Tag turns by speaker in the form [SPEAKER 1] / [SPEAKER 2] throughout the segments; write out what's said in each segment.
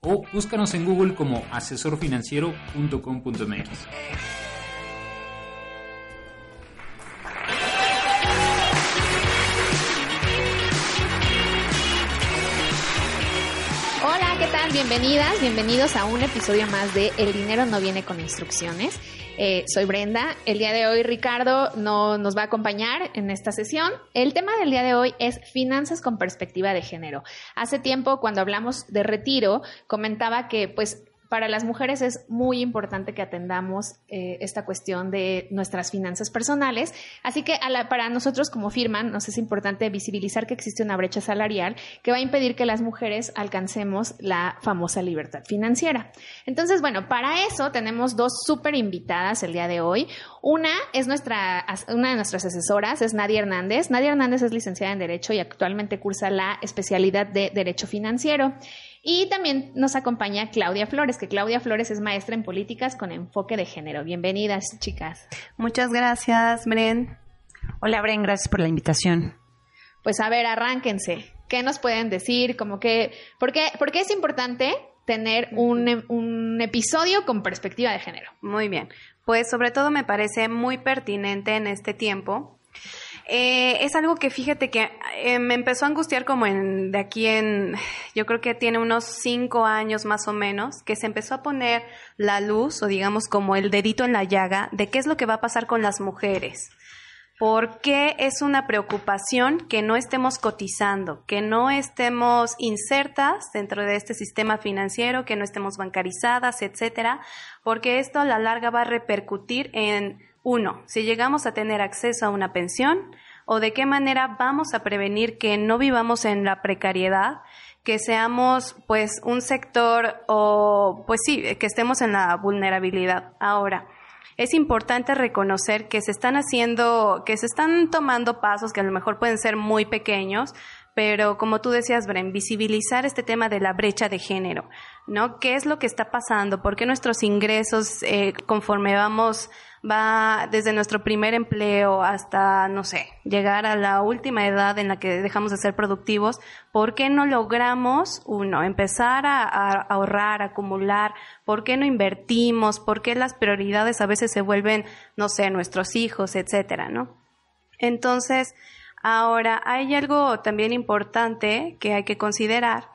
[SPEAKER 1] o búscanos en Google como asesorfinanciero.com.mx.
[SPEAKER 2] Bienvenidas, bienvenidos a un episodio más de El dinero no viene con instrucciones. Eh, soy Brenda. El día de hoy Ricardo no nos va a acompañar en esta sesión. El tema del día de hoy es finanzas con perspectiva de género. Hace tiempo, cuando hablamos de retiro, comentaba que pues para las mujeres es muy importante que atendamos eh, esta cuestión de nuestras finanzas personales. Así que para nosotros como firma nos es importante visibilizar que existe una brecha salarial que va a impedir que las mujeres alcancemos la famosa libertad financiera. Entonces, bueno, para eso tenemos dos súper invitadas el día de hoy. Una es nuestra, una de nuestras asesoras, es Nadia Hernández. Nadia Hernández es licenciada en Derecho y actualmente cursa la especialidad de Derecho Financiero. Y también nos acompaña Claudia Flores, que Claudia Flores es maestra en políticas con enfoque de género. Bienvenidas, chicas.
[SPEAKER 3] Muchas gracias, Bren.
[SPEAKER 4] Hola, Bren, gracias por la invitación.
[SPEAKER 2] Pues a ver, arránquense. ¿Qué nos pueden decir? Como que, ¿por qué, por qué es importante tener un, un episodio con perspectiva de género?
[SPEAKER 3] Muy bien. Pues sobre todo me parece muy pertinente en este tiempo eh, es algo que fíjate que eh, me empezó a angustiar como en, de aquí en, yo creo que tiene unos cinco años más o menos, que se empezó a poner la luz o digamos como el dedito en la llaga de qué es lo que va a pasar con las mujeres. ¿Por qué es una preocupación que no estemos cotizando, que no estemos insertas dentro de este sistema financiero, que no estemos bancarizadas, etcétera? Porque esto a la larga va a repercutir en uno, si llegamos a tener acceso a una pensión o de qué manera vamos a prevenir que no vivamos en la precariedad, que seamos pues un sector o pues sí, que estemos en la vulnerabilidad. Ahora, es importante reconocer que se están haciendo, que se están tomando pasos que a lo mejor pueden ser muy pequeños, pero como tú decías, Bren, visibilizar este tema de la brecha de género, ¿no? ¿Qué es lo que está pasando? ¿Por qué nuestros ingresos, eh, conforme vamos va desde nuestro primer empleo hasta, no sé, llegar a la última edad en la que dejamos de ser productivos, ¿por qué no logramos, uno, empezar a, ahorrar, acumular? ¿Por qué no invertimos? ¿Por qué las prioridades a veces se vuelven, no sé, nuestros hijos, etcétera, ¿no? Entonces, ahora hay algo también importante que hay que considerar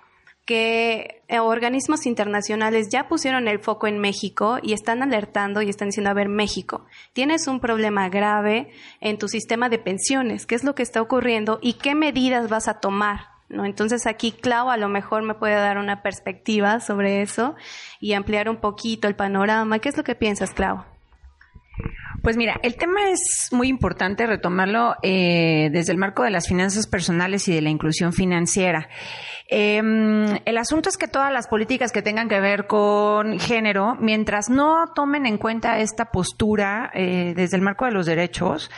[SPEAKER 3] que eh, organismos internacionales ya pusieron el foco en México y están alertando y están diciendo, a ver, México, tienes un problema grave en tu sistema de pensiones, ¿qué es lo que está ocurriendo y qué medidas vas a tomar? ¿No? Entonces aquí Clau a lo mejor me puede dar una perspectiva sobre eso y ampliar un poquito el panorama. ¿Qué es lo que piensas, Clau?
[SPEAKER 4] Pues mira, el tema es muy importante retomarlo eh, desde el marco de las finanzas personales y de la inclusión financiera. Em, el asunto es que todas las políticas que tengan que ver con género, mientras no tomen en cuenta esta postura eh, desde el marco de los derechos,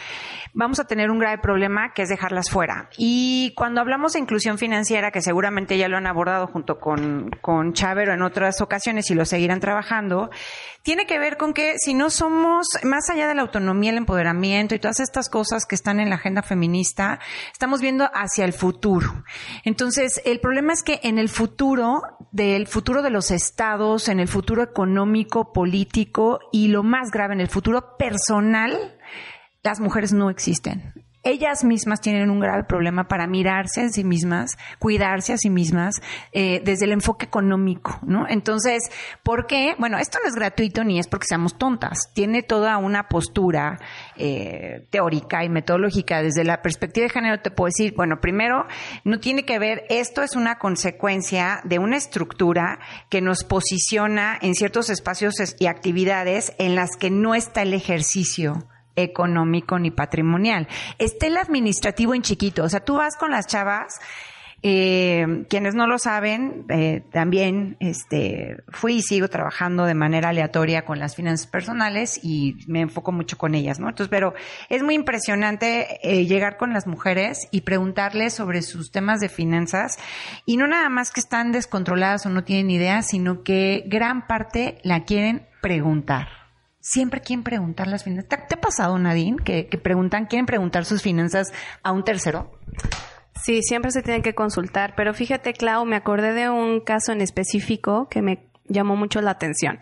[SPEAKER 4] vamos a tener un grave problema que es dejarlas fuera. Y cuando hablamos de inclusión financiera, que seguramente ya lo han abordado junto con, con Chavero en otras ocasiones y lo seguirán trabajando, tiene que ver con que si no somos, más allá de la autonomía, el empoderamiento y todas estas cosas que están en la agenda feminista, estamos viendo hacia el futuro. Entonces, el problema es que en el futuro, del futuro de los estados, en el futuro económico, político y lo más grave, en el futuro personal, las mujeres no existen. Ellas mismas tienen un grave problema para mirarse a sí mismas, cuidarse a sí mismas eh, desde el enfoque económico, ¿no? Entonces, ¿por qué? Bueno, esto no es gratuito ni es porque seamos tontas. Tiene toda una postura eh, teórica y metodológica. Desde la perspectiva de género te puedo decir, bueno, primero, no tiene que ver, esto es una consecuencia de una estructura que nos posiciona en ciertos espacios y actividades en las que no está el ejercicio económico ni patrimonial. Está el administrativo en chiquito. O sea, tú vas con las chavas Eh, quienes no lo saben, eh, también este, fui y sigo trabajando de manera aleatoria con las finanzas personales y me enfoco mucho con ellas, ¿no? Entonces, pero es muy impresionante eh, llegar con las mujeres y preguntarles sobre sus temas de finanzas y no nada más que están descontroladas o no tienen idea, sino que gran parte la quieren preguntar siempre quieren preguntar las finanzas. ¿Te, ha pasado, Nadine, que, que, preguntan, quieren preguntar sus finanzas a un tercero?
[SPEAKER 3] Sí, siempre se tienen que consultar, pero fíjate, Clau, me acordé de un caso en específico que me llamó mucho la atención.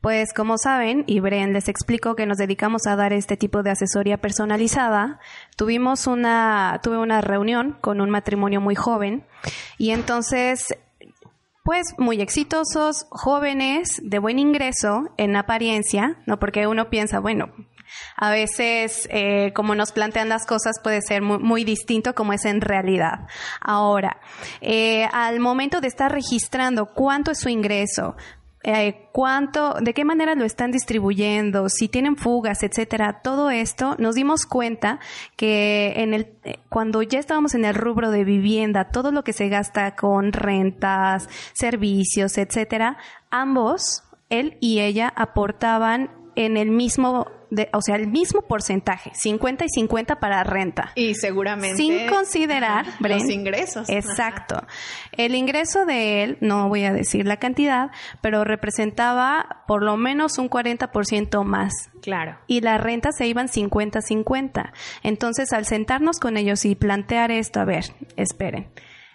[SPEAKER 3] Pues como saben, y Bren les explico que nos dedicamos a dar este tipo de asesoría personalizada, tuvimos una, tuve una reunión con un matrimonio muy joven y entonces pues muy exitosos, jóvenes, de buen ingreso en apariencia, ¿no? Porque uno piensa, bueno, a veces, eh, como nos plantean las cosas, puede ser muy, distinto como es en realidad. Ahora, eh, al momento de estar registrando cuánto es su ingreso, eh, cuánto, de qué manera lo están distribuyendo, si tienen fugas, etcétera, todo esto, nos dimos cuenta que en el, cuando ya estábamos en el rubro de vivienda, todo lo que se gasta con rentas, servicios, etcétera, ambos, él y ella aportaban en el mismo o sea, el mismo porcentaje, 50 y 50 para renta.
[SPEAKER 2] Y seguramente.
[SPEAKER 3] Sin considerar
[SPEAKER 2] los ingresos.
[SPEAKER 3] Exacto. El ingreso de él, no voy a decir la cantidad, pero representaba por lo menos un 40% más.
[SPEAKER 2] Claro.
[SPEAKER 3] Y la renta se iban 50-50. Entonces, al sentarnos con ellos y plantear esto, a ver, esperen.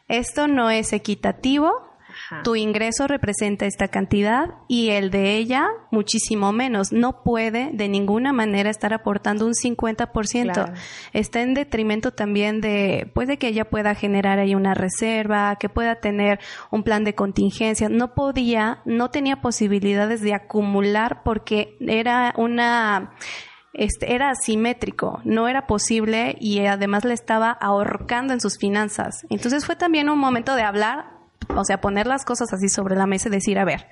[SPEAKER 3] Esto no es equitativo tu ingreso representa esta cantidad y el de ella muchísimo menos. No puede de ninguna manera estar aportando un 50%. Está en detrimento también de, puede que ella pueda generar ahí una reserva, que pueda tener un plan de contingencia. No podía, no tenía posibilidades de acumular porque era una este, era asimétrico, no era posible y además le estaba ahorcando en sus finanzas. Entonces fue también un momento de hablar o sea, poner las cosas así sobre la mesa y decir, a ver,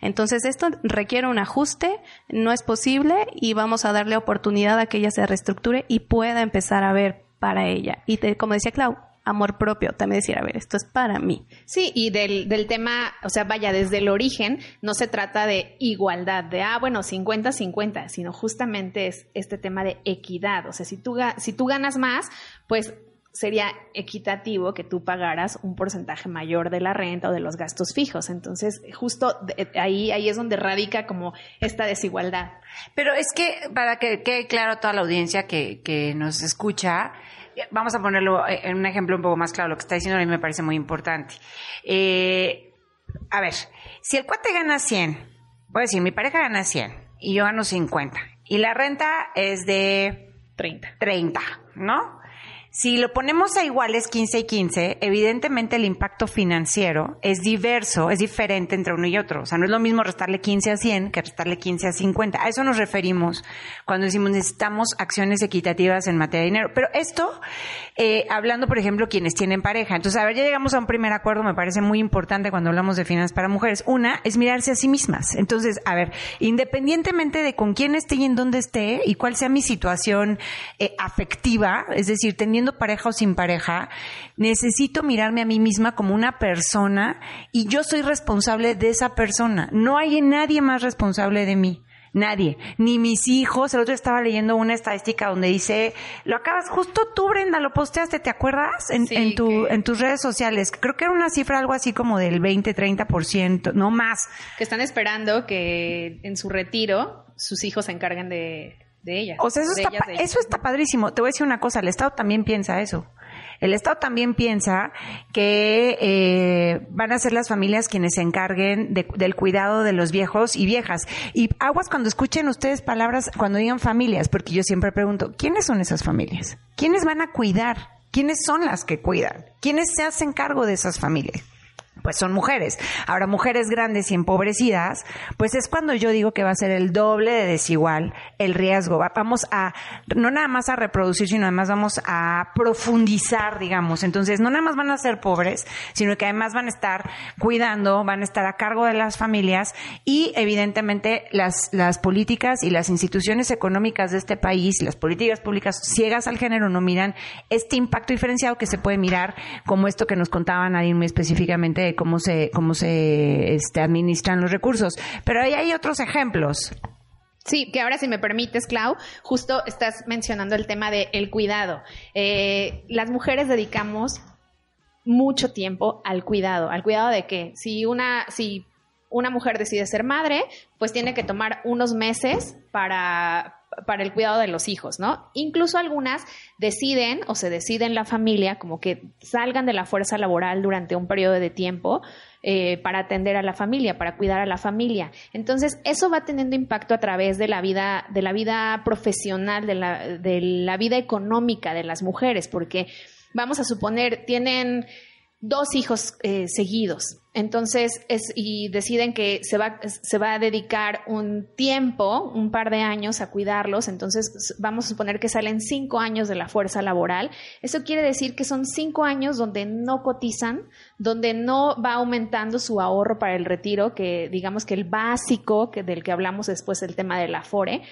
[SPEAKER 3] entonces esto requiere un ajuste, no es posible y vamos a darle oportunidad a que ella se reestructure y pueda empezar a ver para ella. Y como decía Clau, amor propio, también decir, a ver, esto es para mí.
[SPEAKER 2] Sí, y del, del tema, o sea, vaya, desde el origen no se trata de igualdad, de, ah, bueno, 50-50, sino justamente es este tema de equidad. O sea, si si tú ganas más, pues sería equitativo que tú pagaras un porcentaje mayor de la renta o de los gastos fijos. Entonces, justo ahí, ahí es donde radica como esta desigualdad.
[SPEAKER 4] Pero es que, para que quede claro a toda la audiencia que, que nos escucha, vamos a ponerlo en un ejemplo un poco más claro, lo que está diciendo a mí me parece muy importante. Eh, a ver, si el cuate gana 100, voy a decir, mi pareja gana 100 y yo gano 50 y la renta es de
[SPEAKER 2] 30.
[SPEAKER 4] 30, ¿no? Si lo ponemos a iguales 15 y 15, evidentemente el impacto financiero es diverso, es diferente entre uno y otro. O sea, no es lo mismo restarle 15 a 100 que restarle 15 a 50. A eso nos referimos cuando decimos necesitamos acciones equitativas en materia de dinero. Pero esto, eh, hablando, por ejemplo, quienes tienen pareja. Entonces, a ver, ya llegamos a un primer acuerdo, me parece muy importante cuando hablamos de finanzas para mujeres. Una es mirarse a sí mismas. Entonces, a ver, independientemente de con quién esté y en dónde esté y cuál sea mi situación eh, afectiva, es decir, teniendo pareja o sin pareja, necesito mirarme a mí misma como una persona y yo soy responsable de esa persona. No hay nadie más responsable de mí. Nadie, ni mis hijos. El otro estaba leyendo una estadística donde dice, lo acabas, justo tú, Brenda, lo posteaste, ¿te acuerdas? En, en, tu, en tus redes sociales. Creo que era una cifra algo así como del 20, 30%, no más.
[SPEAKER 2] Que están esperando que en su retiro sus hijos se encarguen de, de ella.
[SPEAKER 4] O sea, eso, está, eso está padrísimo. Te voy a decir una cosa, el Estado también piensa eso. El Estado también piensa que eh, van a ser las familias quienes se encarguen del cuidado de los viejos y viejas. Y aguas cuando escuchen ustedes palabras, cuando digan familias, porque yo siempre pregunto, ¿quiénes son esas familias? ¿Quiénes van a cuidar? ¿Quiénes son las que cuidan? ¿Quiénes se hacen cargo de esas familias? Pues son mujeres. Ahora, mujeres grandes y empobrecidas, pues es cuando yo digo que va a ser el doble de desigual el riesgo. Vamos a, no nada más a reproducir, sino además vamos a profundizar, digamos. Entonces, no nada más van a ser pobres, sino que además van a estar cuidando, van a estar a cargo de las familias y evidentemente las, las políticas y las instituciones económicas de este país, las políticas públicas ciegas al género no miran este impacto diferenciado que se puede mirar como esto que nos contaba Nadine muy específicamente de cómo se, cómo se este, administran los recursos. Pero ahí hay otros ejemplos.
[SPEAKER 2] Sí, que ahora si me permites, Clau, justo estás mencionando el tema del el cuidado. Eh, las mujeres dedicamos mucho tiempo al cuidado. ¿Al cuidado de que Si una, si una mujer decide ser madre, pues tiene que tomar unos meses para, para el cuidado de los hijos, ¿no? Incluso algunas deciden o se deciden la familia como que salgan de la fuerza laboral durante un periodo de tiempo eh, para atender a la familia, para cuidar a la familia. Entonces, eso va teniendo impacto a través de la vida, de la vida profesional, de la, de la vida económica de las mujeres, porque vamos a suponer, tienen dos hijos eh, seguidos. Entonces, es, y deciden que se va, se va a dedicar un tiempo, un par de años a cuidarlos. Entonces, vamos a suponer que salen cinco años de la fuerza laboral. Eso quiere decir que son cinco años donde no cotizan, donde no va aumentando su ahorro para el retiro, que digamos que el básico que, del que hablamos después, el tema de la FORE.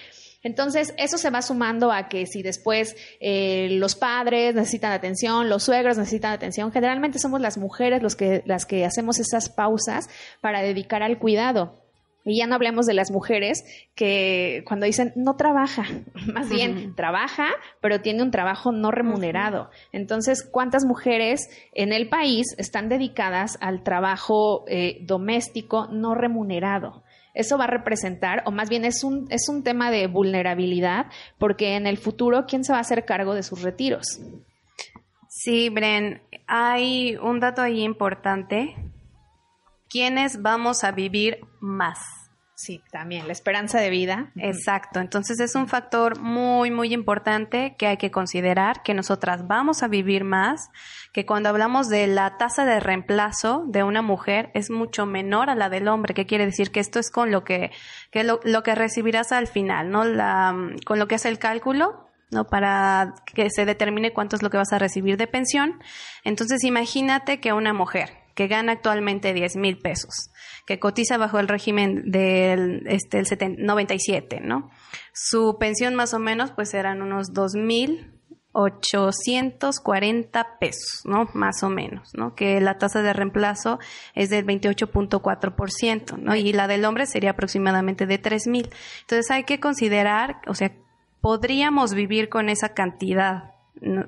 [SPEAKER 2] Entonces, eso se va sumando a que si después eh, los padres necesitan atención, los suegros necesitan atención, generalmente somos las mujeres los que, las que hacemos esas pausas para dedicar al cuidado. Y ya no hablemos de las mujeres que cuando dicen no trabaja, más bien trabaja, pero tiene un trabajo no remunerado. Entonces, ¿cuántas mujeres en el país están dedicadas al trabajo eh, doméstico no remunerado? Eso va a representar, o más bien es un, es un tema de vulnerabilidad, porque en el futuro, ¿quién se va a hacer cargo de sus retiros?
[SPEAKER 3] Sí, Bren, hay un dato ahí importante. ¿Quiénes vamos a vivir más?
[SPEAKER 2] Sí, también, la esperanza de vida.
[SPEAKER 3] Exacto, entonces es un factor muy, muy importante que hay que considerar, que nosotras vamos a vivir más, que cuando hablamos de la tasa de reemplazo de una mujer es mucho menor a la del hombre, que quiere decir que esto es con lo que, que lo, lo que recibirás al final, ¿no? La, con lo que es el cálculo, ¿no? Para que se determine cuánto es lo que vas a recibir de pensión. Entonces imagínate que una mujer que gana actualmente 10 mil pesos, que cotiza bajo el régimen del este, el 97, ¿no? Su pensión más o menos pues eran unos 2.840 pesos, ¿no? Más o menos, ¿no? Que la tasa de reemplazo es del 28.4%, ¿no? Y la del hombre sería aproximadamente de 3.000. Entonces hay que considerar, o sea, podríamos vivir con esa cantidad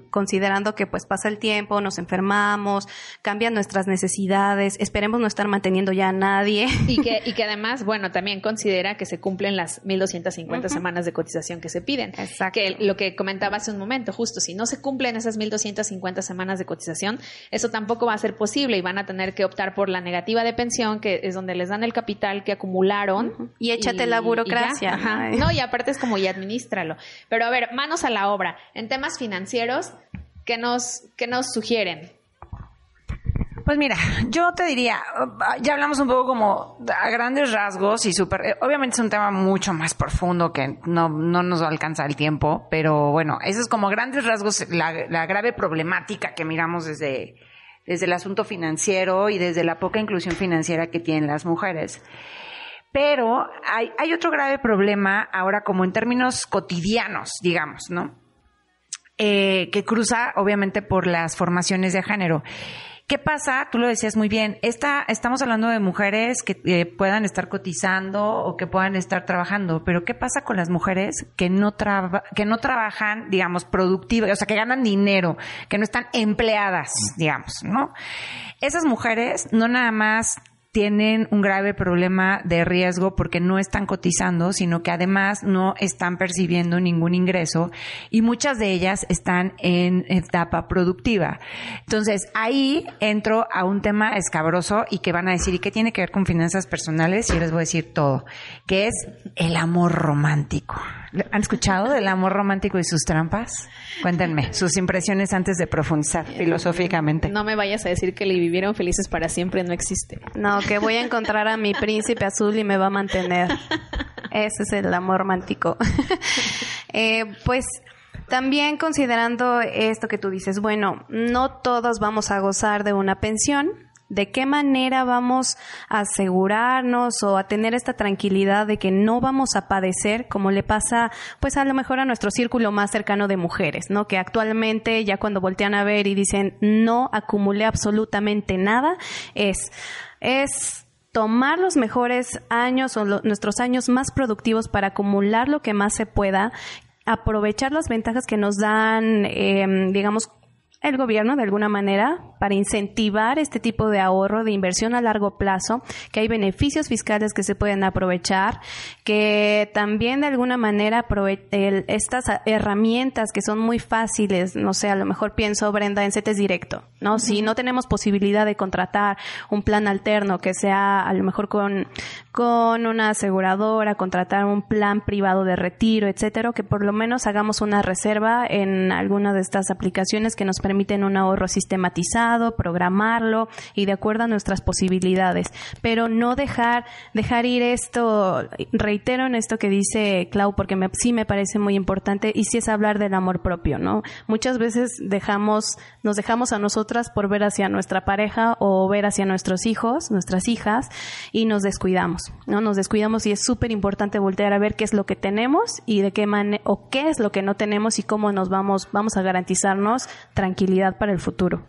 [SPEAKER 3] considerando que pues pasa el tiempo, nos enfermamos, cambian nuestras necesidades, esperemos no estar manteniendo ya a nadie.
[SPEAKER 2] Y que, y que además, bueno, también considera que se cumplen las 1.250 semanas de cotización que se piden. Exacto. Que lo que comentaba hace un momento, justo, si no se cumplen esas 1.250 semanas de cotización, eso tampoco va a ser posible y van a tener que optar por la negativa de pensión, que es donde les dan el capital que acumularon.
[SPEAKER 3] Y échate la burocracia.
[SPEAKER 2] no, y aparte es como y administralo. Pero a ver, manos a la obra. En temas financieros, ¿qué nos, nos sugieren?
[SPEAKER 4] Pues mira, yo te diría, ya hablamos un poco como a grandes rasgos y súper, eh, obviamente es un tema mucho más profundo que no, no nos alcanza el tiempo, pero bueno, eso es como grandes rasgos la, la grave problemática que miramos desde, desde el asunto financiero y desde la poca inclusión financiera que tienen las mujeres. Pero hay, hay otro grave problema ahora como en términos cotidianos, digamos, ¿no? Eh, que cruza obviamente por las formaciones de género. ¿Qué pasa? Tú lo decías muy bien. Esta, estamos hablando de mujeres que eh, puedan estar cotizando o que puedan estar trabajando, pero ¿qué pasa con las mujeres que no, que no trabajan, digamos, productivas, o sea, que ganan dinero, que no están empleadas, digamos, ¿no? Esas mujeres no nada más tienen un grave problema de riesgo porque no están cotizando, sino que además no están percibiendo ningún ingreso y muchas de ellas están en etapa productiva. Entonces, ahí entro a un tema escabroso y que van a decir, ¿y qué tiene que ver con finanzas personales? Y yo les voy a decir todo, que es el amor romántico. ¿Han escuchado del amor romántico y sus trampas? Cuéntenme sus impresiones antes de profundizar filosóficamente.
[SPEAKER 2] No me vayas a decir que le vivieron felices para siempre, no existe.
[SPEAKER 3] No, que voy a encontrar a mi príncipe azul y me va a mantener. Ese es el amor romántico. eh, pues también considerando esto que tú dices, bueno, no todos vamos a gozar de una pensión, de qué manera vamos a asegurarnos o a tener esta tranquilidad de que no vamos a padecer como le pasa pues a lo mejor a nuestro círculo más cercano de mujeres, ¿no? Que actualmente ya cuando voltean a ver y dicen no acumulé absolutamente nada, es, es tomar los mejores años o nuestros años más productivos para acumular lo que más se pueda, aprovechar las ventajas que nos dan, eh, digamos, el gobierno de alguna manera para incentivar este tipo de ahorro, de inversión a largo plazo, que hay beneficios fiscales que se pueden aprovechar, que también de alguna manera estas herramientas que son muy fáciles, no sé, a lo mejor pienso, Brenda, en CETES directo, ¿no? Si no tenemos posibilidad de contratar un plan alterno que sea a lo mejor con, con una aseguradora, contratar un plan privado de retiro, etcétera, que por lo menos hagamos una reserva en alguna de estas aplicaciones que nos permiten un ahorro sistematizado, programarlo y de acuerdo a nuestras posibilidades, pero no dejar dejar ir esto, reitero en esto que dice Clau porque me, sí me parece muy importante y sí es hablar del amor propio, ¿no? Muchas veces dejamos nos dejamos a nosotras por ver hacia nuestra pareja o ver hacia nuestros hijos, nuestras hijas y nos descuidamos, ¿no? Nos descuidamos y es súper importante voltear a ver qué es lo que tenemos y de qué manera o qué es lo que no tenemos y cómo nos vamos vamos a garantizarnos tranquilidad tranquilidad para el futuro.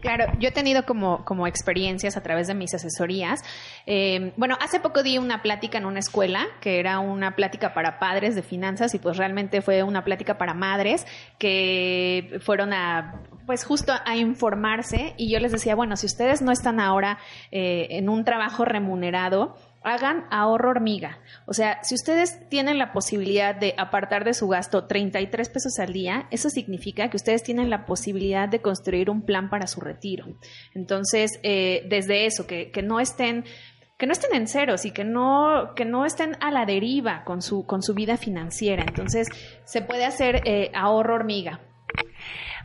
[SPEAKER 2] Claro, yo he tenido como, como experiencias a través de mis asesorías. Eh, bueno, hace poco di una plática en una escuela, que era una plática para padres de finanzas y pues realmente fue una plática para madres que fueron a pues justo a informarse y yo les decía, bueno, si ustedes no están ahora eh, en un trabajo remunerado, hagan ahorro hormiga. O sea, si ustedes tienen la posibilidad de apartar de su gasto 33 pesos al día, eso significa que ustedes tienen la posibilidad de construir un plan para su retiro. Entonces, eh, desde eso, que, que no estén que no estén en ceros y que no, que no estén a la deriva con su, con su vida financiera. Entonces, se puede hacer eh, ahorro hormiga.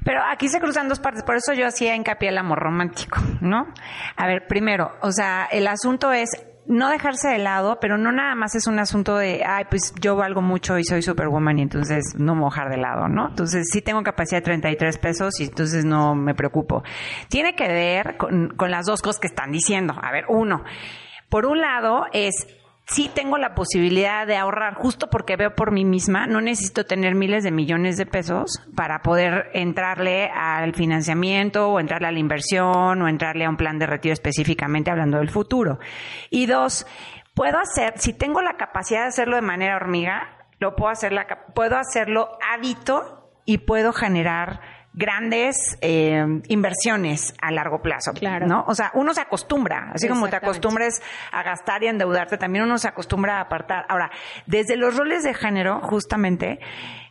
[SPEAKER 4] Pero aquí se cruzan dos partes, por eso yo hacía hincapié el amor romántico, ¿no? A ver, primero, o sea, el asunto es no dejarse de lado, pero no nada más es un asunto de, ay, pues yo valgo mucho y soy superwoman y entonces no mojar de lado, ¿no? Entonces sí tengo capacidad de 33 pesos y entonces no me preocupo. Tiene que ver con, con las dos cosas que están diciendo. A ver, uno, por un lado es sí tengo la posibilidad de ahorrar justo porque veo por mí misma, no necesito tener miles de millones de pesos para poder entrarle al financiamiento o entrarle a la inversión o entrarle a un plan de retiro específicamente hablando del futuro. Y dos, puedo hacer, si tengo la capacidad de hacerlo de manera hormiga, lo puedo hacer, puedo hacerlo hábito y puedo generar grandes eh, inversiones a largo plazo. Claro. ¿no? O sea, uno se acostumbra, así como te acostumbres a gastar y endeudarte, también uno se acostumbra a apartar. Ahora, desde los roles de género, justamente,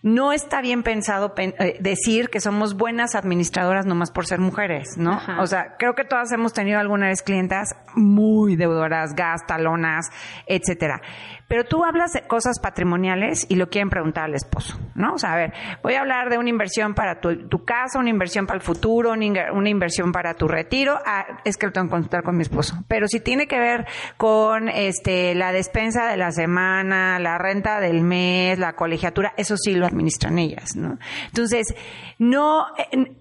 [SPEAKER 4] no está bien pensado eh, decir que somos buenas administradoras nomás por ser mujeres, ¿no? O sea, creo que todas hemos tenido alguna vez clientas muy deudoras, gastalonas, etcétera. Pero tú hablas de cosas patrimoniales y lo quieren preguntar al esposo, ¿no? O sea, a ver, voy a hablar de una inversión para tu, tu una inversión para el futuro, una, inversión para tu retiro. Ah, es que lo tengo que consultar con mi esposo. Pero si tiene que ver con este la despensa de la semana, la renta del mes, la colegiatura, eso sí lo administran ellas, ¿no? Entonces, no,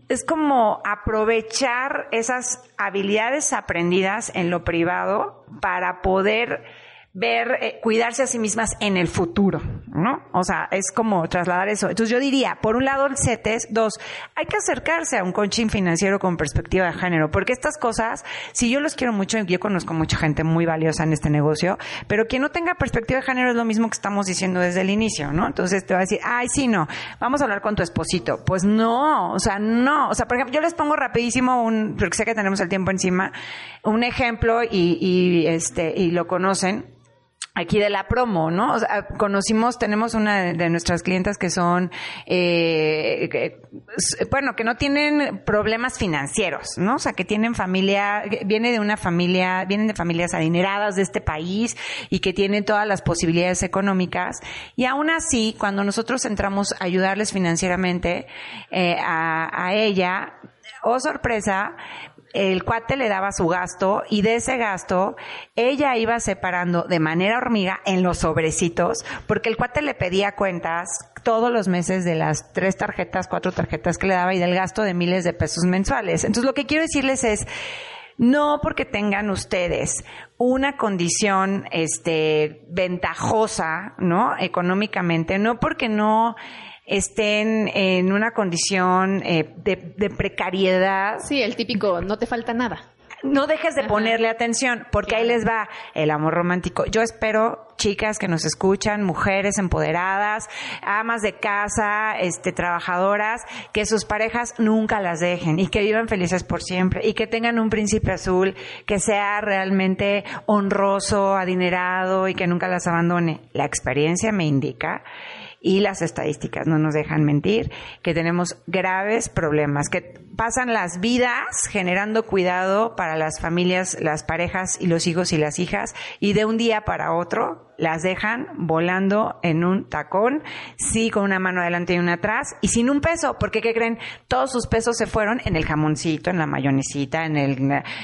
[SPEAKER 4] es como aprovechar esas habilidades aprendidas en lo privado para poder ver, eh, cuidarse a sí mismas en el futuro, ¿no? O sea, es como trasladar eso. Entonces yo diría, por un lado el CETES, dos, hay que acercarse a un coaching financiero con perspectiva de género, porque estas cosas, si yo los quiero mucho, yo conozco mucha gente muy valiosa en este negocio, pero quien no tenga perspectiva de género es lo mismo que estamos diciendo desde el inicio, ¿no? Entonces te va a decir, ay, sí, no, vamos a hablar con tu esposito. Pues no, o sea, no. O sea, por ejemplo, yo les pongo rapidísimo un, porque sé que tenemos el tiempo encima, un ejemplo y, y este, y lo conocen aquí de la promo, ¿no? O sea, conocimos, tenemos una de nuestras clientas que son, eh, bueno, que no tienen problemas financieros, ¿no? O sea, que tienen familia, viene de una familia, vienen de familias adineradas de este país y que tienen todas las posibilidades económicas. Y aún así, cuando nosotros entramos a ayudarles financieramente eh, a ella, oh sorpresa, el cuate le daba su gasto y de ese gasto ella iba separando de manera hormiga en los sobrecitos porque el cuate le pedía cuentas todos los meses de las tres tarjetas, cuatro tarjetas que le daba y del gasto de miles de pesos mensuales. Entonces lo que quiero decirles es, no porque tengan ustedes una condición este ventajosa, ¿no? económicamente, no porque no estén en una condición eh, de, precariedad.
[SPEAKER 2] Sí, el típico, no te falta nada.
[SPEAKER 4] No dejes de ponerle atención, porque ahí les va el amor romántico. Yo espero, chicas que nos escuchan, mujeres empoderadas, amas de casa, este, trabajadoras, que sus parejas nunca las dejen y que vivan felices por siempre y que tengan un príncipe azul que sea realmente honroso, adinerado y que nunca las abandone. La experiencia me indica y las estadísticas no nos dejan mentir, que tenemos graves problemas, que pasan las vidas generando cuidado para las familias, las parejas y los hijos y las hijas y de un día para otro las dejan volando en un tacón, sí con una mano adelante y una atrás, y sin un peso, porque ¿qué creen? Todos sus pesos se fueron en el jamoncito, en la mayonesita, en el,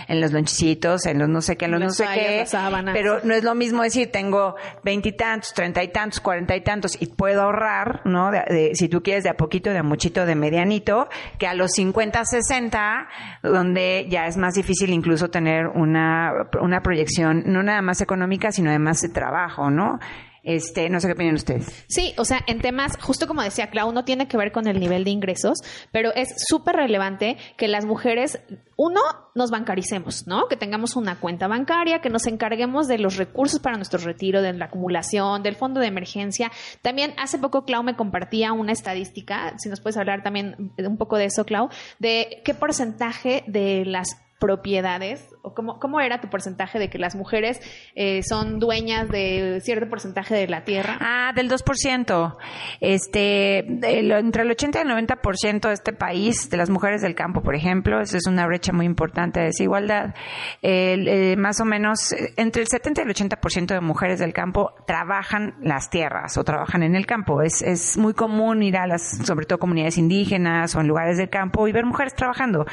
[SPEAKER 4] en los lonchicitos, en los no sé qué, en los no sé qué. Pero no es lo mismo decir, tengo veintitantos, treinta y tantos, cuarenta y tantos, y puedo ahorrar, ¿no? De, si tú quieres de a poquito, de a muchito, de medianito, que a los cincuenta, sesenta, donde ya es más difícil incluso tener una, una proyección, no nada más económica, sino además de trabajo, ¿no? Este, no sé qué opinan ustedes.
[SPEAKER 2] Sí, o sea, en temas, justo como decía Clau, no tiene que ver con el nivel de ingresos, pero es súper relevante que las mujeres, uno, nos bancaricemos, ¿no? Que tengamos una cuenta bancaria, que nos encarguemos de los recursos para nuestro retiro, de la acumulación, del fondo de emergencia. También hace poco Clau me compartía una estadística, si nos puedes hablar también un poco de eso, Clau, de qué porcentaje de las propiedades cómo, era tu porcentaje de que las mujeres eh, son dueñas de cierto porcentaje de la tierra?
[SPEAKER 4] Ah, del 2%. Este, entre el 80 y el 90% de este país, de las mujeres del campo, por ejemplo, eso es una brecha muy importante de desigualdad. Eh, más o menos, entre el 70 y el 80% de mujeres del campo trabajan las tierras o trabajan en el campo. Es, es muy común ir a las, sobre todo comunidades indígenas o en lugares del campo y ver mujeres trabajando,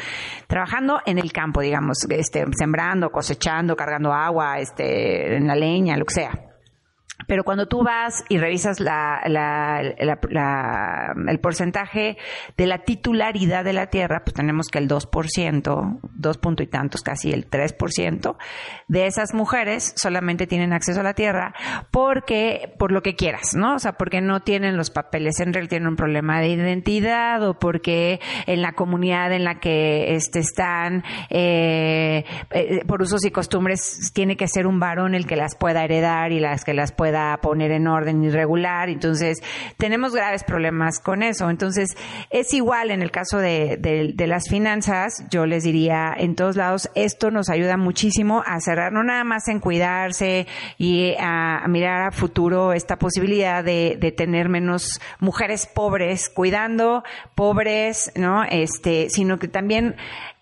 [SPEAKER 4] trabajando en el campo digamos, este, sembrando, cosechando, cargando agua, este, en la leña, lo que sea. Pero cuando tú vas y revisas la, la, la, el porcentaje de la titularidad de la tierra, pues tenemos que el 2%, dos punto y tantos, casi el 3% de esas mujeres solamente tienen acceso a la tierra porque, por lo que quieras, ¿no? O sea, porque no tienen los papeles en real, tienen un problema de identidad o porque en la comunidad en la que este, están, eh, eh, por usos y costumbres, tiene que ser un varón el que las pueda heredar y las que las pueda pueda poner en orden irregular. Entonces, tenemos graves problemas con eso. Entonces, es igual en el caso de, de, las finanzas, yo les diría, en todos lados, esto nos ayuda muchísimo a cerrar, no nada más en cuidarse y a, mirar a futuro esta posibilidad de, de tener menos mujeres pobres cuidando, pobres, ¿no? Este, sino que también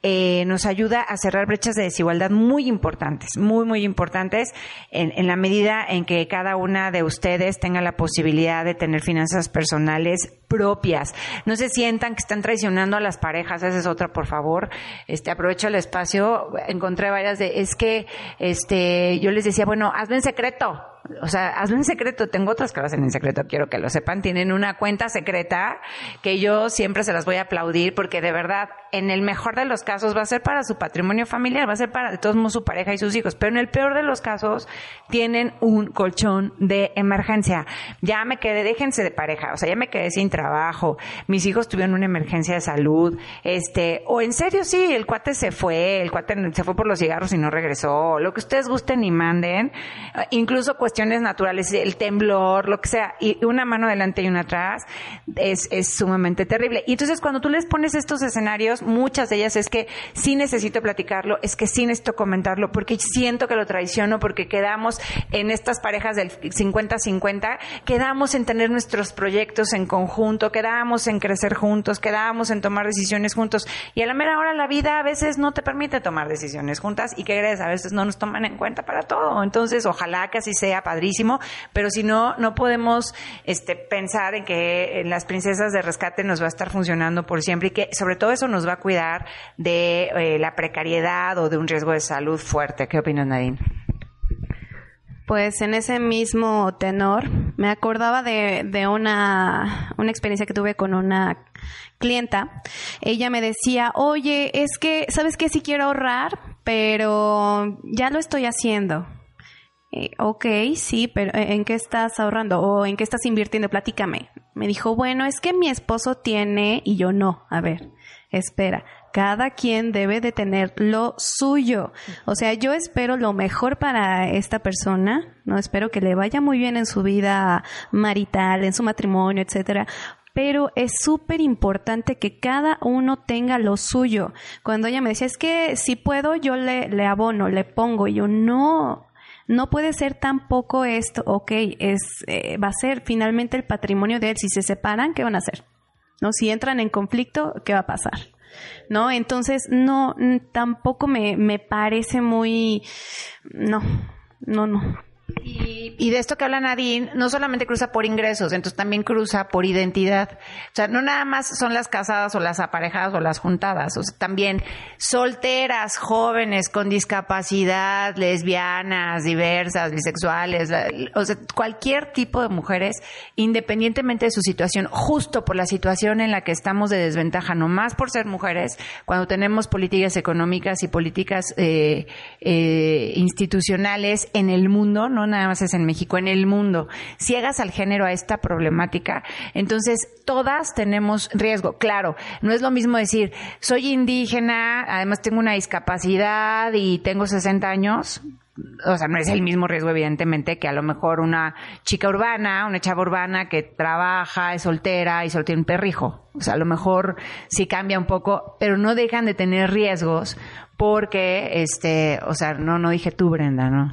[SPEAKER 4] eh, nos ayuda a cerrar brechas de desigualdad muy importantes, muy, muy importantes, en, en, la medida en que cada una de ustedes tenga la posibilidad de tener finanzas personales propias. No se sientan que están traicionando a las parejas, esa es otra, por favor. Este, aprovecho el espacio, encontré varias de, es que, este, yo les decía, bueno, hazlo en secreto o sea, hazlo en secreto. Tengo otras que lo hacen en secreto, quiero que lo sepan. Tienen una cuenta secreta que yo siempre se las voy a aplaudir porque de verdad, en el mejor de los casos va a ser para su patrimonio familiar, va a ser para de todos modos su pareja y sus hijos. Pero en el peor de los casos tienen un colchón de emergencia. Ya me quedé, déjense de pareja, o sea, ya me quedé sin trabajo. Mis hijos tuvieron una emergencia de salud, este, o en serio sí, el cuate se fue, el cuate se fue por los cigarros y no regresó. Lo que ustedes gusten y manden, incluso cuestiones naturales, el temblor, lo que sea, y una mano adelante y una atrás, es, es sumamente terrible. Y entonces cuando tú les pones estos escenarios, muchas de ellas es que sí necesito platicarlo, es que sí necesito comentarlo, porque siento que lo traiciono, porque quedamos en estas parejas del 50-50, quedamos en tener nuestros proyectos en conjunto, quedamos en crecer juntos, quedamos en tomar decisiones juntos, y a la mera hora la vida a veces no te permite tomar decisiones juntas, y que crees, a veces no nos toman en cuenta para todo, entonces ojalá que así sea padrísimo, pero si no, no podemos este, pensar en que las princesas de rescate nos va a estar funcionando por siempre y que sobre todo eso nos va a cuidar de eh, la precariedad o de un riesgo de salud fuerte. ¿Qué opinas, Nadine?
[SPEAKER 3] Pues en ese mismo tenor, me acordaba de, de una, una experiencia que tuve con una clienta. Ella me decía, oye, es que, ¿sabes qué? Sí quiero ahorrar, pero ya lo estoy haciendo. Eh, ok, sí, pero eh, ¿en qué estás ahorrando o en qué estás invirtiendo? Platícame. Me dijo, bueno, es que mi esposo tiene y yo no. A ver, espera. Cada quien debe de tener lo suyo. O sea, yo espero lo mejor para esta persona, no espero que le vaya muy bien en su vida marital, en su matrimonio, etcétera, pero es súper importante que cada uno tenga lo suyo. Cuando ella me decía, es que si puedo, yo le, le abono, le pongo, y yo no, no puede ser tampoco esto, ok, es, eh, va a ser finalmente el patrimonio de él. Si se separan, ¿qué van a hacer? ¿No? Si entran en conflicto, ¿qué va a pasar? ¿No? Entonces, no, tampoco me, me parece muy, no, no, no.
[SPEAKER 4] Y, de esto que habla Nadine, no solamente cruza por ingresos, entonces también cruza por identidad. O sea, no nada más son las casadas o las aparejadas o las juntadas, o sea, también solteras, jóvenes con discapacidad, lesbianas, diversas, bisexuales, o sea, cualquier tipo de mujeres, independientemente de su situación, justo por la situación en la que estamos de desventaja, no más por ser mujeres, cuando tenemos políticas económicas y políticas eh, eh, institucionales en el mundo, no nada más es en México, en el mundo, ciegas al género a esta problemática, entonces todas tenemos riesgo. Claro, no es lo mismo decir, soy indígena, además tengo una discapacidad y tengo 60 años, o sea, no es el mismo riesgo, evidentemente, que a lo mejor una chica urbana, una chava urbana que trabaja, es soltera y solo tiene un perrijo. O sea, a lo mejor sí cambia un poco, pero no dejan de tener riesgos porque, este, o sea, no, no dije tú, Brenda, ¿no?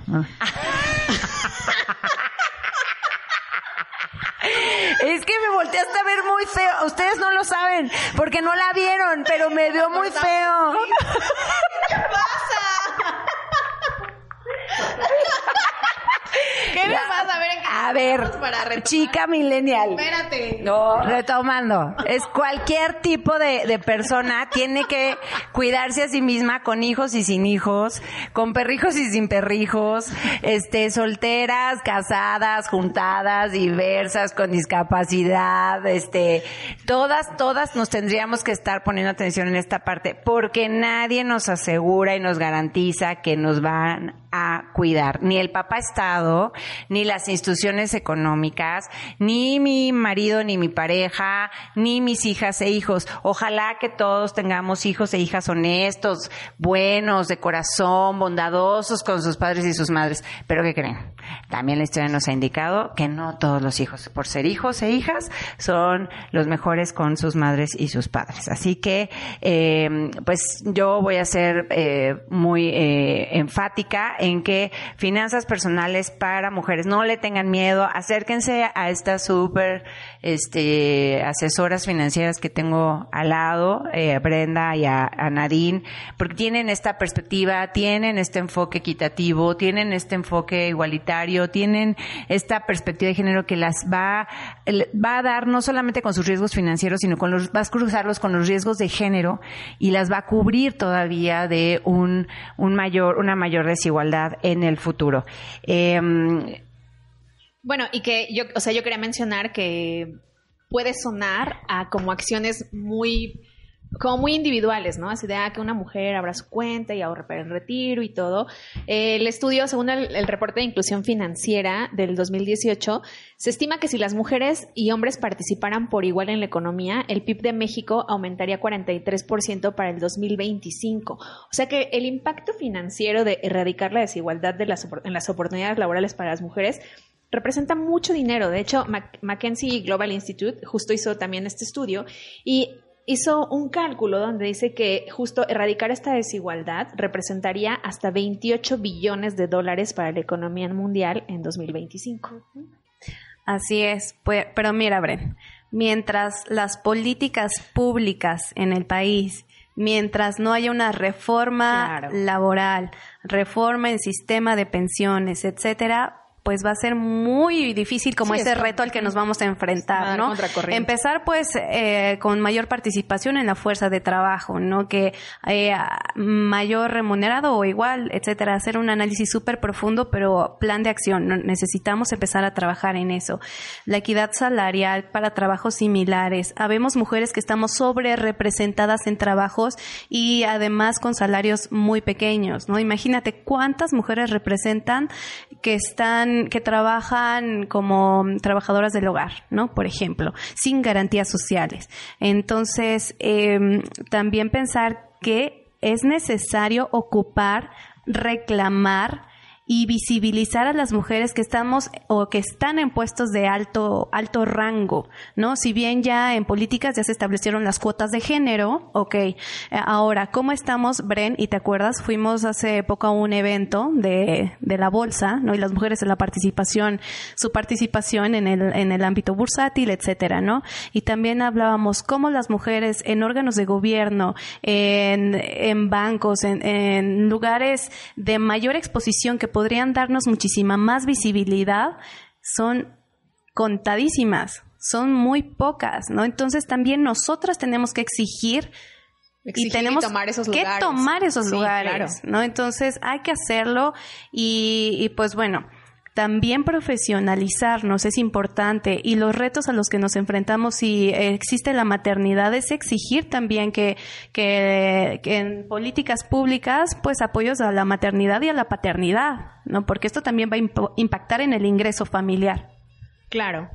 [SPEAKER 4] Es que me volteaste a ver muy feo. Ustedes no lo saben porque no la vieron, pero me vio muy feo.
[SPEAKER 2] ¿Qué pasa? ¿Qué me pasa? A ver,
[SPEAKER 4] chica millennial.
[SPEAKER 2] Espérate.
[SPEAKER 4] No, retomando. Es cualquier tipo de, de, persona tiene que cuidarse a sí misma con hijos y sin hijos, con perrijos y sin perrijos, este, solteras, casadas, juntadas, diversas, con discapacidad, este, todas, todas nos tendríamos que estar poniendo atención en esta parte, porque nadie nos asegura y nos garantiza que nos van a cuidar, ni el papá Estado, ni las instituciones económicas, ni mi marido, ni mi pareja, ni mis hijas e hijos. Ojalá que todos tengamos hijos e hijas honestos, buenos, de corazón, bondadosos con sus padres y sus madres. Pero ¿qué creen? También la historia nos ha indicado que no todos los hijos, por ser hijos e hijas, son los mejores con sus madres y sus padres. Así que, eh, pues yo voy a ser eh, muy eh, enfática en que finanzas personales para mujeres, no le tengan miedo, acérquense a estas súper este, asesoras financieras que tengo al lado, eh, a Brenda y a, Nadine, porque tienen esta perspectiva, tienen este enfoque equitativo, tienen este enfoque igualitario, tienen esta perspectiva de género que las va, a dar no solamente con sus riesgos financieros, sino con los, va a cruzarlos con los riesgos de género y las va a cubrir todavía de un, un mayor, una mayor desigualdad en el futuro. Em,
[SPEAKER 2] bueno, y que yo, o sea, yo quería mencionar que puede sonar a como acciones muy como muy individuales, ¿no? Así de ah, que una mujer abra su cuenta y ahorre para el retiro y todo. el estudio, según el, reporte de inclusión financiera del 2018, se estima que si las mujeres y hombres participaran por igual en la economía, el PIB de México aumentaría 43% para el 2025. O sea que el impacto financiero de erradicar la desigualdad de las, en las oportunidades laborales para las mujeres representa mucho dinero. De hecho, McKinsey Global Institute justo hizo también este estudio y hizo un cálculo donde dice que justo erradicar esta desigualdad representaría hasta 28 billones de dólares para la economía mundial en 2025.
[SPEAKER 3] Así es, pero mira, Bren, mientras las políticas públicas en el país, mientras no haya una reforma laboral, reforma en sistema de pensiones, etcétera, pues va a ser muy difícil como ese reto al que nos vamos a enfrentar, ¿no? Empezar pues eh, con mayor participación en la fuerza de trabajo, ¿no? Que eh, mayor remunerado o igual, etcétera. Hacer un análisis súper profundo, pero plan de acción. Necesitamos empezar a trabajar en eso. La equidad salarial para trabajos similares. Habemos mujeres que estamos sobre representadas en trabajos y además con salarios muy pequeños, ¿no? Imagínate cuántas mujeres representan que están que trabajan como trabajadoras del hogar, ¿no? Por ejemplo, sin garantías sociales. Entonces, em, también pensar que es necesario ocupar, reclamar y visibilizar a las mujeres que estamos o que están en puestos de alto alto rango, ¿no? Si bien ya en políticas ya se establecieron las cuotas de género, ok. Ahora, ¿cómo estamos, Bren? Y te acuerdas, fuimos hace poco a un evento de, de la bolsa, ¿no? Y las mujeres en la participación, su participación en el, en el ámbito bursátil, etcétera, ¿no? Y también hablábamos cómo las mujeres en órganos de gobierno, en, en bancos, en, en lugares de mayor exposición que podrían darnos muchísima más visibilidad son contadísimas, son muy pocas, ¿no? Entonces también nosotras tenemos que exigir y tenemos
[SPEAKER 2] tomar esos
[SPEAKER 3] que tomar esos lugares, ¿no? Entonces hay que hacerlo y, y pues bueno, también profesionalizarnos es importante y los retos a los que nos enfrentamos si existe la maternidad es exigir también que, que, en políticas públicas pues apoyos a la maternidad y a la paternidad, ¿no? Porque esto también va a impactar en el ingreso familiar.
[SPEAKER 2] Claro.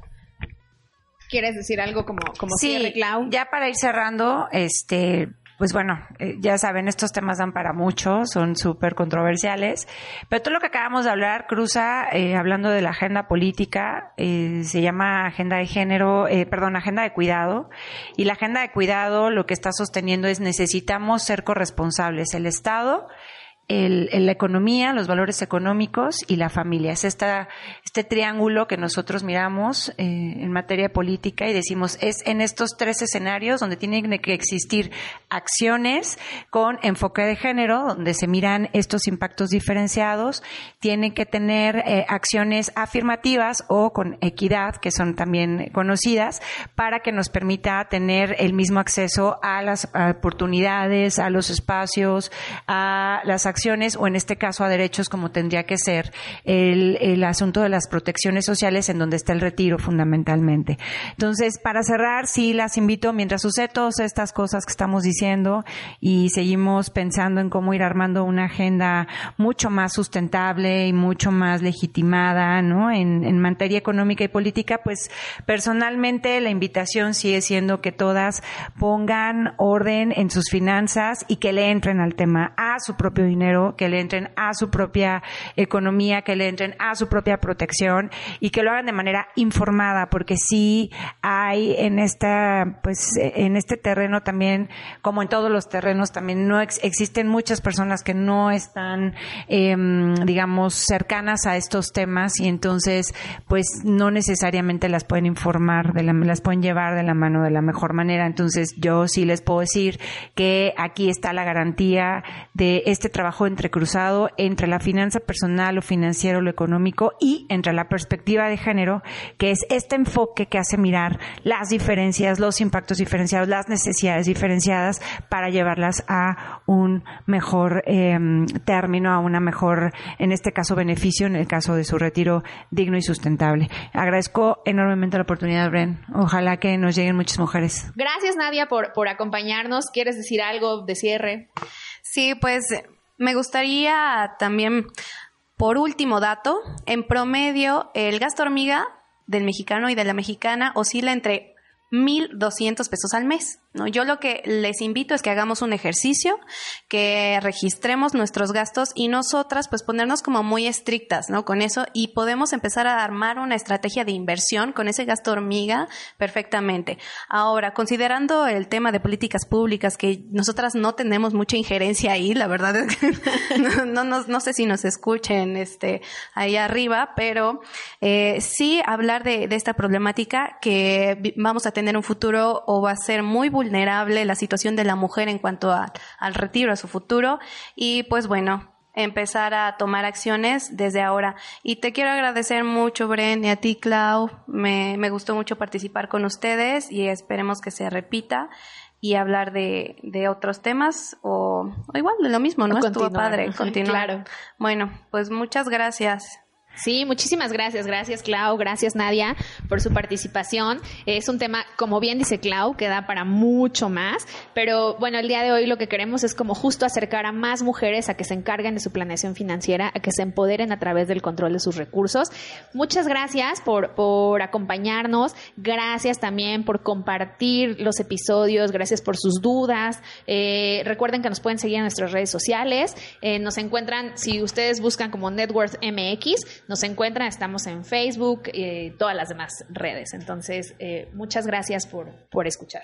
[SPEAKER 2] ¿Quieres decir algo como, como
[SPEAKER 4] sí, Ya para ir cerrando, este, pues bueno, eh, ya saben, estos temas dan para mucho, son súper controversiales, pero todo lo que acabamos de hablar cruza, eh, hablando de la agenda política, eh, se llama agenda de género, perdón, agenda de cuidado, y la agenda de cuidado lo que está sosteniendo es necesitamos ser corresponsables, el Estado, el, la economía, los valores económicos y la familia. Es esta, este triángulo que nosotros miramos eh, en materia política y decimos es en estos tres escenarios donde tienen que existir acciones con enfoque de género, donde se miran estos impactos diferenciados, tienen que tener eh, acciones afirmativas o con equidad, que son también conocidas, para que nos permita tener el mismo acceso a las oportunidades, a los espacios, a las acciones o en este caso a derechos como tendría que ser el, el asunto de las protecciones sociales en donde está el retiro fundamentalmente. Entonces, para cerrar, sí las invito mientras sucede todas estas cosas que estamos diciendo y seguimos pensando en cómo ir armando una agenda mucho más sustentable y mucho más legitimada, ¿no? En, en materia económica y política, pues personalmente la invitación sigue siendo que todas pongan orden en sus finanzas y que le entren al tema a su propio dinero que le entren a su propia economía, que le entren a su propia protección y que lo hagan de manera informada, porque sí hay en esta, pues, en este terreno también, como en todos los terrenos, también no existen muchas personas que no están, em, digamos, cercanas a estos temas y entonces, pues, no necesariamente las pueden informar, de la, las pueden llevar de la mano de la mejor manera. Entonces, yo sí les puedo decir que aquí está la garantía de este trabajo entrecruzado entre la finanza personal, o financiero, lo económico y entre la perspectiva de género, que es este enfoque que hace mirar las diferencias, los impactos diferenciados, las necesidades diferenciadas para llevarlas a un mejor em, término, a una mejor, en este caso, beneficio, en el caso de su retiro digno y sustentable. Agradezco enormemente la oportunidad, Bren. Ojalá que nos lleguen muchas mujeres.
[SPEAKER 2] Gracias, Nadia, por, por acompañarnos. ¿Quieres decir algo de cierre?
[SPEAKER 3] Sí, pues me gustaría también, por último dato, en promedio el gasto hormiga del mexicano y de la mexicana oscila entre 1.200 pesos al mes. ¿No? Yo lo que les invito es que hagamos un ejercicio, que registremos nuestros gastos y nosotras pues ponernos como muy estrictas ¿no? con eso y podemos empezar a armar una estrategia de inversión con ese gasto hormiga perfectamente. Ahora, considerando el tema de políticas públicas, que nosotras no tenemos mucha injerencia ahí, la verdad es que no, no, no, sé si nos escuchen este, ahí arriba, pero eh, sí hablar de, de esta problemática que vamos a tener un futuro o va a ser muy vulnerable la situación de la mujer en cuanto al retiro, a su futuro. Y pues bueno, empezar a tomar acciones desde ahora. Y te quiero agradecer mucho, Bren, y a ti, Clau. Me, me gustó mucho participar con ustedes y esperemos que se repita y hablar de, de otros temas o, igual de lo mismo, ¿no? Estuvo padre continuar. Claro. Bueno, pues muchas gracias.
[SPEAKER 2] Sí, muchísimas gracias. Gracias, Clau. Gracias, Nadia, por su participación. Es un tema, como bien dice Clau, que da para mucho más. Pero bueno, el día de hoy lo que queremos es como justo acercar a más mujeres a que se encarguen de su planeación financiera, a que se empoderen a través del control de sus recursos. Muchas gracias por, por acompañarnos. Gracias también por compartir los episodios. Gracias por sus dudas. Eh, recuerden que nos pueden seguir en nuestras redes sociales. Eh, nos encuentran, si ustedes buscan como Networth MX, nos encuentran, estamos en Facebook y todas las demás redes. Entonces, eh, muchas gracias por, por escuchar.